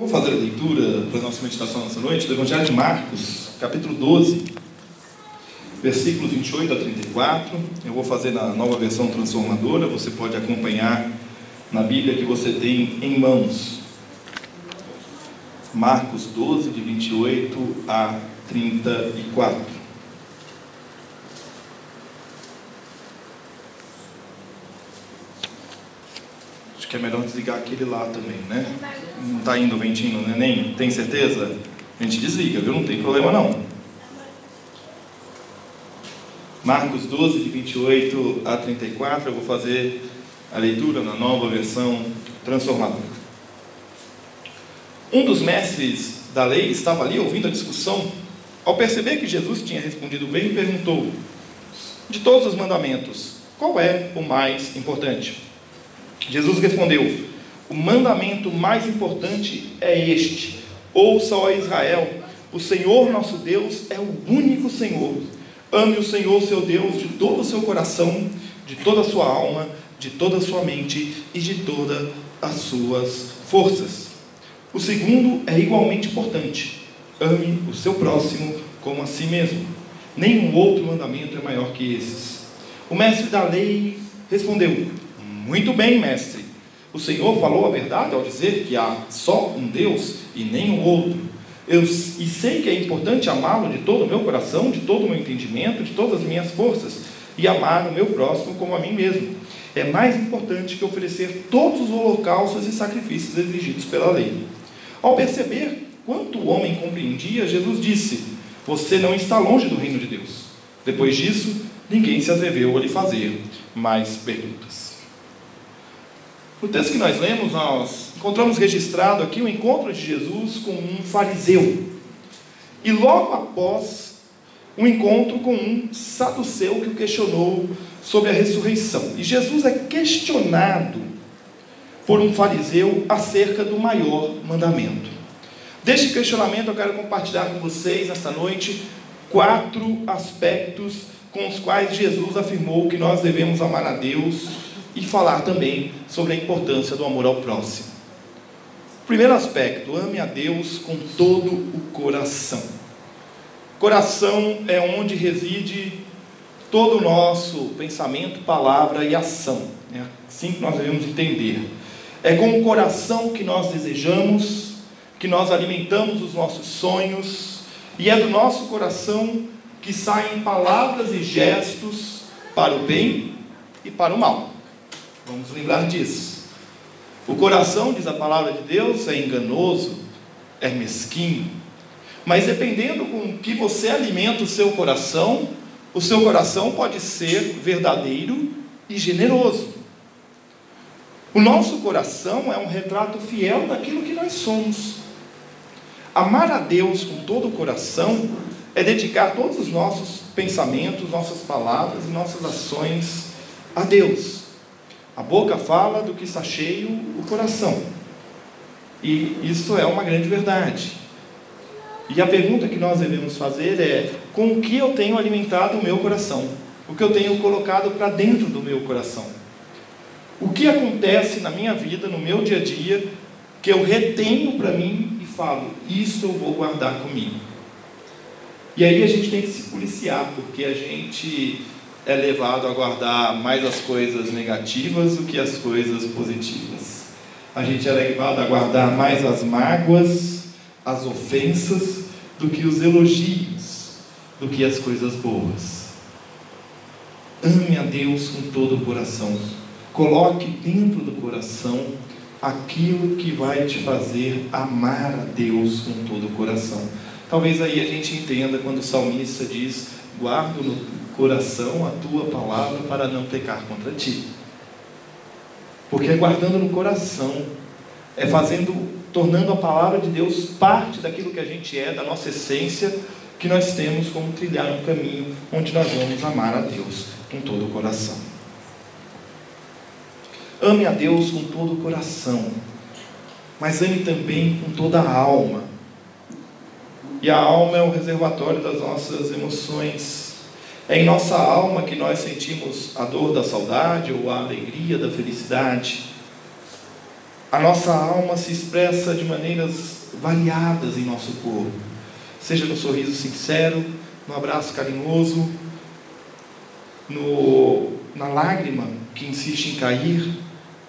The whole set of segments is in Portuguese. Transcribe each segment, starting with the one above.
Eu vou fazer a leitura para a nossa meditação nessa noite do Evangelho de Marcos, capítulo 12, versículos 28 a 34. Eu vou fazer na nova versão transformadora, você pode acompanhar na Bíblia que você tem em mãos. Marcos 12, de 28 a 34. Acho que é melhor desligar aquele lá também, né? Não está indo o ventinho no neném? Tem certeza? A gente desliga, viu? Não tem problema não. Marcos 12, de 28 a 34, eu vou fazer a leitura na nova versão transformadora. Um dos mestres da lei estava ali ouvindo a discussão. Ao perceber que Jesus tinha respondido bem, perguntou: De todos os mandamentos, qual é o mais importante? Jesus respondeu: O mandamento mais importante é este: Ouça, ó Israel, o Senhor nosso Deus é o único Senhor. Ame o Senhor seu Deus de todo o seu coração, de toda a sua alma, de toda a sua mente e de todas as suas forças. O segundo é igualmente importante: ame o seu próximo como a si mesmo. Nenhum outro mandamento é maior que esses. O mestre da lei respondeu: Muito bem, mestre. O Senhor falou a verdade ao dizer que há só um Deus e nenhum outro. Eu, e sei que é importante amá-lo de todo o meu coração, de todo o meu entendimento, de todas as minhas forças, e amar o meu próximo como a mim mesmo. É mais importante que oferecer todos os holocaustos e sacrifícios exigidos pela lei. Ao perceber quanto o homem compreendia, Jesus disse: Você não está longe do reino de Deus. Depois disso, ninguém se atreveu a lhe fazer mais perguntas. No texto que nós lemos, nós encontramos registrado aqui o encontro de Jesus com um fariseu. E logo após, um encontro com um saduceu que o questionou sobre a ressurreição. E Jesus é questionado por um fariseu acerca do maior mandamento. Deste questionamento eu quero compartilhar com vocês nesta noite quatro aspectos com os quais Jesus afirmou que nós devemos amar a Deus e falar também sobre a importância do amor ao próximo. Primeiro aspecto, ame a Deus com todo o coração. Coração é onde reside todo o nosso pensamento, palavra e ação. É assim que nós devemos entender. É com o coração que nós desejamos, que nós alimentamos os nossos sonhos, e é do nosso coração que saem palavras e gestos para o bem e para o mal. Vamos lembrar disso. O coração, diz a palavra de Deus, é enganoso, é mesquinho. Mas dependendo com que você alimenta o seu coração, o seu coração pode ser verdadeiro e generoso. O nosso coração é um retrato fiel daquilo que nós somos. Amar a Deus com todo o coração é dedicar todos os nossos pensamentos, nossas palavras e nossas ações a Deus. A boca fala do que está cheio o coração. E isso é uma grande verdade. E a pergunta que nós devemos fazer é: com o que eu tenho alimentado o meu coração? O que eu tenho colocado para dentro do meu coração? O que acontece na minha vida, no meu dia a dia, que eu retenho para mim e falo: isso eu vou guardar comigo? E aí a gente tem que se policiar, porque a gente é levado a guardar mais as coisas negativas do que as coisas positivas. A gente é levado a guardar mais as mágoas, as ofensas, do que os elogios, do que as coisas boas. Ame a Deus com todo o coração. Coloque dentro do coração aquilo que vai te fazer amar a Deus com todo o coração. Talvez aí a gente entenda quando o salmista diz: Guardo no coração a tua palavra para não pecar contra ti. Porque é guardando no coração, é fazendo tornando a palavra de Deus parte daquilo que a gente é, da nossa essência, que nós temos como trilhar um caminho onde nós vamos amar a Deus com todo o coração. Ame a Deus com todo o coração, mas ame também com toda a alma. E a alma é o reservatório das nossas emoções. É em nossa alma que nós sentimos a dor da saudade ou a alegria da felicidade. A nossa alma se expressa de maneiras variadas em nosso corpo, seja no sorriso sincero, no abraço carinhoso, no, na lágrima que insiste em cair.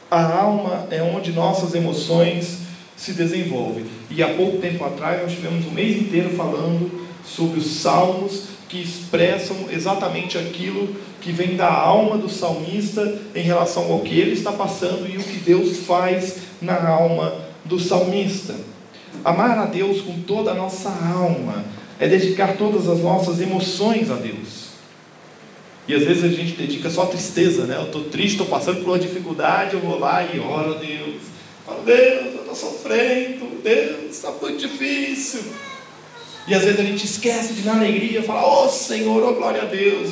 A alma é onde nossas emoções se desenvolvem. E há pouco tempo atrás nós tivemos um mês inteiro falando sobre os salmos que expressam exatamente aquilo que vem da alma do salmista em relação ao que ele está passando e o que Deus faz na alma do salmista. Amar a Deus com toda a nossa alma é dedicar todas as nossas emoções a Deus. E às vezes a gente dedica só tristeza, né? Eu estou triste, estou passando por uma dificuldade, eu vou lá e oro a Deus. Falo, Deus, eu estou sofrendo, Deus, está muito difícil. E às vezes a gente esquece de na alegria falar, oh Senhor, oh glória a Deus,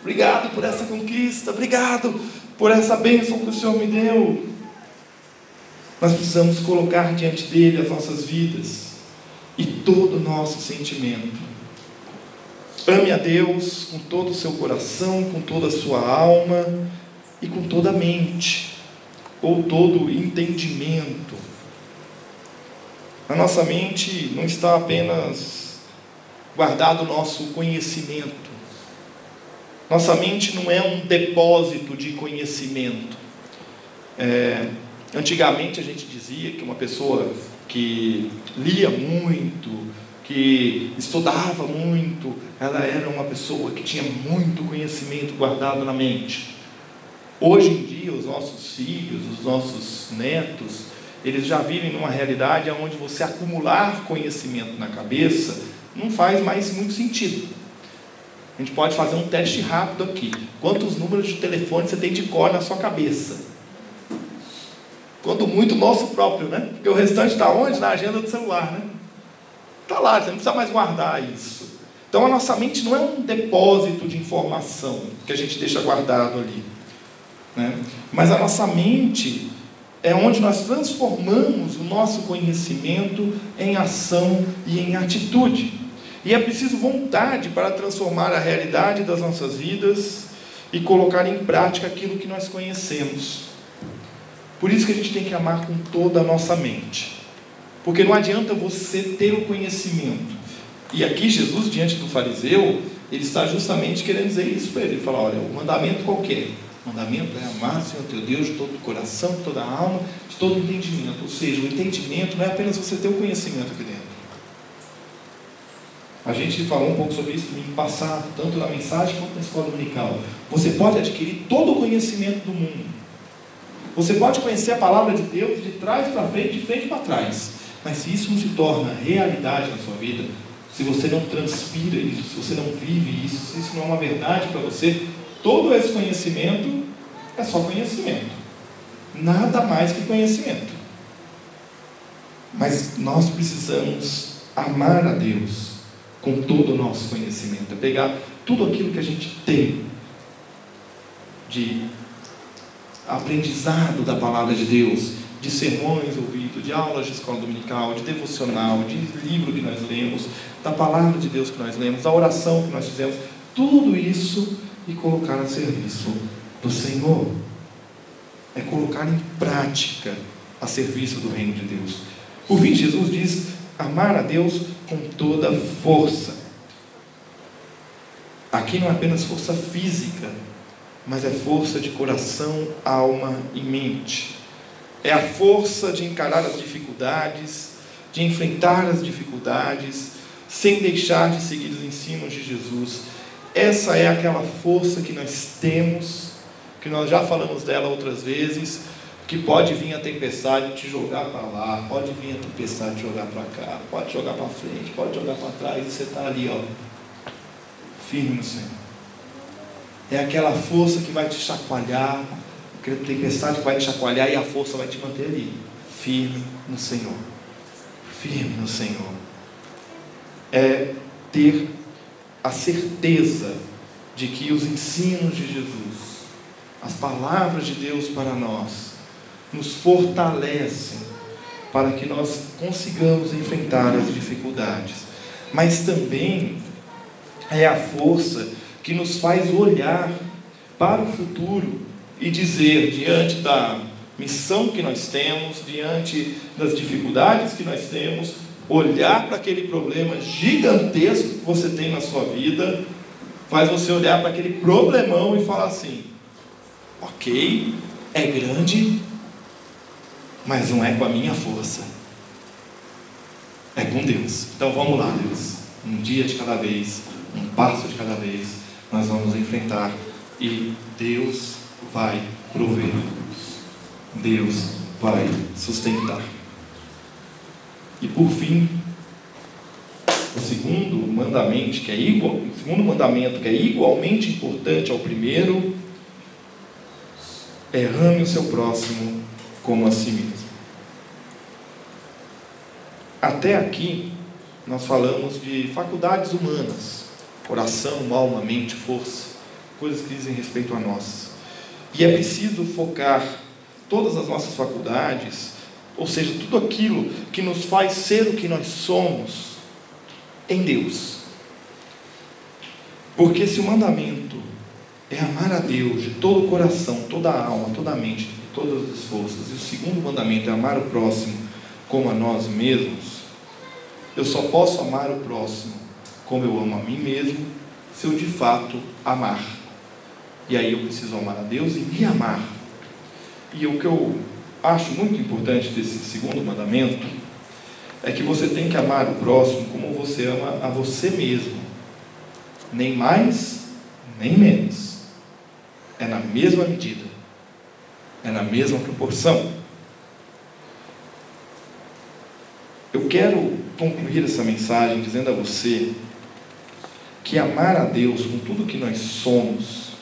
obrigado por essa conquista, obrigado por essa bênção que o Senhor me deu. Nós precisamos colocar diante dele as nossas vidas e todo o nosso sentimento. Ame a Deus com todo o seu coração, com toda a sua alma e com toda a mente, ou todo o entendimento. Na nossa mente não está apenas guardado o nosso conhecimento. Nossa mente não é um depósito de conhecimento. É, Antigamente a gente dizia que uma pessoa que lia muito, que estudava muito, ela era uma pessoa que tinha muito conhecimento guardado na mente. Hoje em dia, os nossos filhos, os nossos netos, eles já vivem numa realidade onde você acumular conhecimento na cabeça não faz mais muito sentido. A gente pode fazer um teste rápido aqui. Quantos números de telefone você tem de cor na sua cabeça? Quando muito, nosso próprio, né? Porque o restante está onde? Na agenda do celular, né? Está lá, você não precisa mais guardar isso. Então a nossa mente não é um depósito de informação que a gente deixa guardado ali. Né? Mas a nossa mente é onde nós transformamos o nosso conhecimento em ação e em atitude. E é preciso vontade para transformar a realidade das nossas vidas e colocar em prática aquilo que nós conhecemos. Por isso que a gente tem que amar com toda a nossa mente. Porque não adianta você ter o conhecimento. E aqui Jesus, diante do fariseu, ele está justamente querendo dizer isso para ele. Ele fala, olha, o mandamento qualquer. Mandamento é amar o Senhor teu Deus de todo o coração, de toda a alma, de todo o entendimento. Ou seja, o entendimento não é apenas você ter o conhecimento aqui dentro. A gente falou um pouco sobre isso no domingo passado, tanto na mensagem quanto na escola dominical. Você pode adquirir todo o conhecimento do mundo. Você pode conhecer a palavra de Deus de trás para frente, de frente para trás. Mas se isso não se torna realidade na sua vida, se você não transpira isso, se você não vive isso, se isso não é uma verdade para você, todo esse conhecimento é só conhecimento. Nada mais que conhecimento. Mas nós precisamos amar a Deus com todo o nosso conhecimento, é pegar tudo aquilo que a gente tem de aprendizado da palavra de Deus, de sermões ouvidos, de aulas de escola dominical, de devocional, de livro que nós lemos, da palavra de Deus que nós lemos, da oração que nós fizemos, tudo isso e colocar a serviço do Senhor. É colocar em prática a serviço do reino de Deus. Por fim, Jesus diz: amar a Deus com toda força. Aqui não é apenas força física, mas é força de coração, alma e mente. É a força de encarar as dificuldades, de enfrentar as dificuldades, sem deixar de seguir os ensinos de Jesus. Essa é aquela força que nós temos, que nós já falamos dela outras vezes, que pode vir a tempestade te jogar para lá, pode vir a tempestade te jogar para cá, pode jogar para frente, pode jogar para trás, e você está ali, ó, firme no Senhor. É aquela força que vai te chacoalhar, aquela tempestade que vai te chacoalhar e a força vai te manter ali, firme no Senhor. Firme no Senhor. É ter a certeza de que os ensinos de Jesus, as palavras de Deus para nós, nos fortalecem para que nós consigamos enfrentar as dificuldades, mas também é a força que nos faz olhar para o futuro e dizer, diante da missão que nós temos, diante das dificuldades que nós temos, olhar para aquele problema gigantesco que você tem na sua vida, faz você olhar para aquele problemão e falar assim: ok, é grande, mas não é com a minha força, é com Deus. Então vamos lá, Deus, um dia de cada vez, um passo de cada vez, nós vamos enfrentar e Deus vai prover. Deus vai sustentar. E por fim, o segundo mandamento, que é igual, o segundo mandamento que é igualmente importante ao primeiro, é ame o seu próximo como a si mesmo. Até aqui nós falamos de faculdades humanas, coração, alma, mente, força, coisas que dizem respeito a nós. E é preciso focar todas as nossas faculdades, ou seja, tudo aquilo que nos faz ser o que nós somos, em Deus. Porque se o mandamento é amar a Deus de todo o coração, toda a alma, toda a mente, todas as forças, e o segundo mandamento é amar o próximo como a nós mesmos, eu só posso amar o próximo como eu amo a mim mesmo, se eu de fato amar. E aí eu preciso amar a Deus e me amar. E o que eu acho muito importante desse segundo mandamento é que você tem que amar o próximo como você ama a você mesmo. Nem mais, nem menos. É na mesma medida. É na mesma proporção. Eu quero concluir essa mensagem dizendo a você que amar a Deus com tudo que nós somos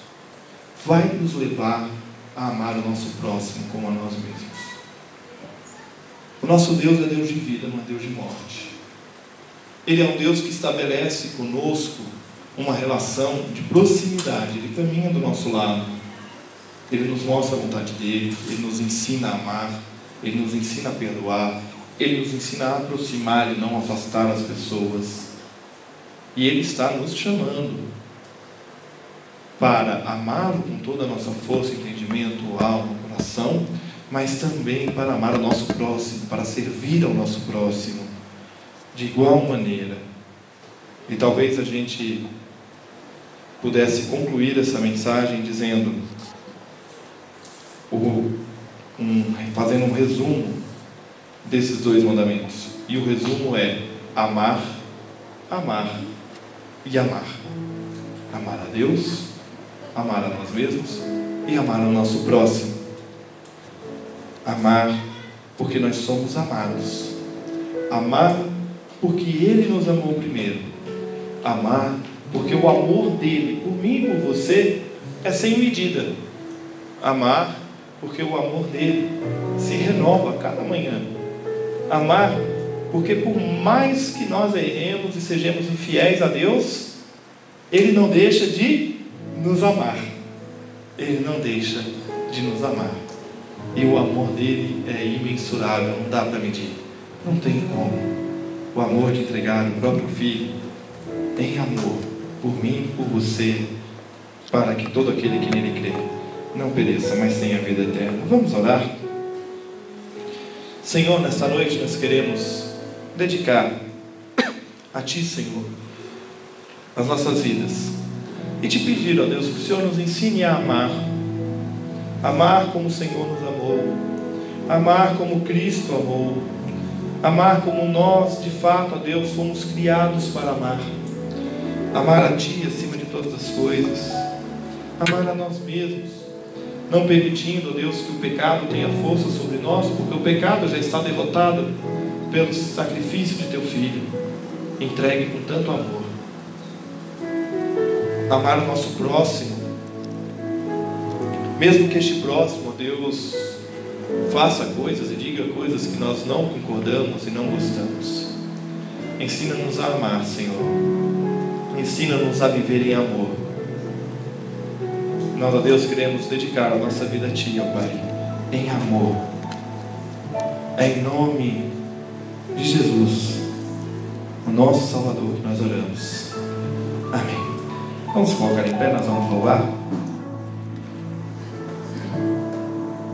vai nos levar a amar o nosso próximo como a nós mesmos. O nosso Deus é Deus de vida, não é Deus de morte. Ele é um Deus que estabelece conosco uma relação de proximidade. Ele caminha do nosso lado. Ele nos mostra a vontade dele. Ele nos ensina a amar. Ele nos ensina a perdoar. Ele nos ensina a aproximar e não afastar as pessoas. E Ele está nos chamando para amá-lo com toda a nossa força, entendimento, alma, coração, mas também para amar o nosso próximo, para servir ao nosso próximo de igual maneira. E talvez a gente pudesse concluir essa mensagem dizendo, um, fazendo um resumo desses dois mandamentos. E o resumo é amar, amar e amar. Amar a Deus, amar a nós mesmos e amar ao nosso próximo. Amar porque nós somos amados. Amar porque Ele nos amou primeiro. Amar porque o amor dele por mim e por você é sem medida. Amar porque o amor dele se renova a cada manhã. Amar porque por mais que nós erremos e sejamos infiéis a Deus, Ele não deixa de nos amar. Ele não deixa de nos amar. E o amor dele é imensurável, não dá para medir. Não tem como. O amor de entregar o próprio filho em amor por mim, por você, para que todo aquele que nele crê não pereça, mas tenha vida eterna. Vamos orar? Senhor, nesta noite nós queremos dedicar a Ti, Senhor, as nossas vidas. E te pedir, ó Deus, que o Senhor nos ensine a amar. Amar como o Senhor nos amou. Amar como Cristo amou. Amar como nós, de fato, ó Deus, fomos criados para amar. Amar a Ti acima de todas as coisas. Amar a nós mesmos. Não permitindo, Deus, que o pecado tenha força sobre nós, porque o pecado já está derrotado pelo sacrifício de teu filho, entregue com tanto amor. Amar o nosso próximo, mesmo que este próximo, Deus, faça coisas e diga coisas que nós não concordamos e não gostamos. Ensina-nos a amar, Senhor. Ensina-nos a viver em amor. Nós, a Deus, queremos dedicar a nossa vida a Ti, ó Pai, em amor. É em nome de Jesus, o nosso Salvador, que nós oramos. Amém. Vamos colocar em pé, nós vamos louvar.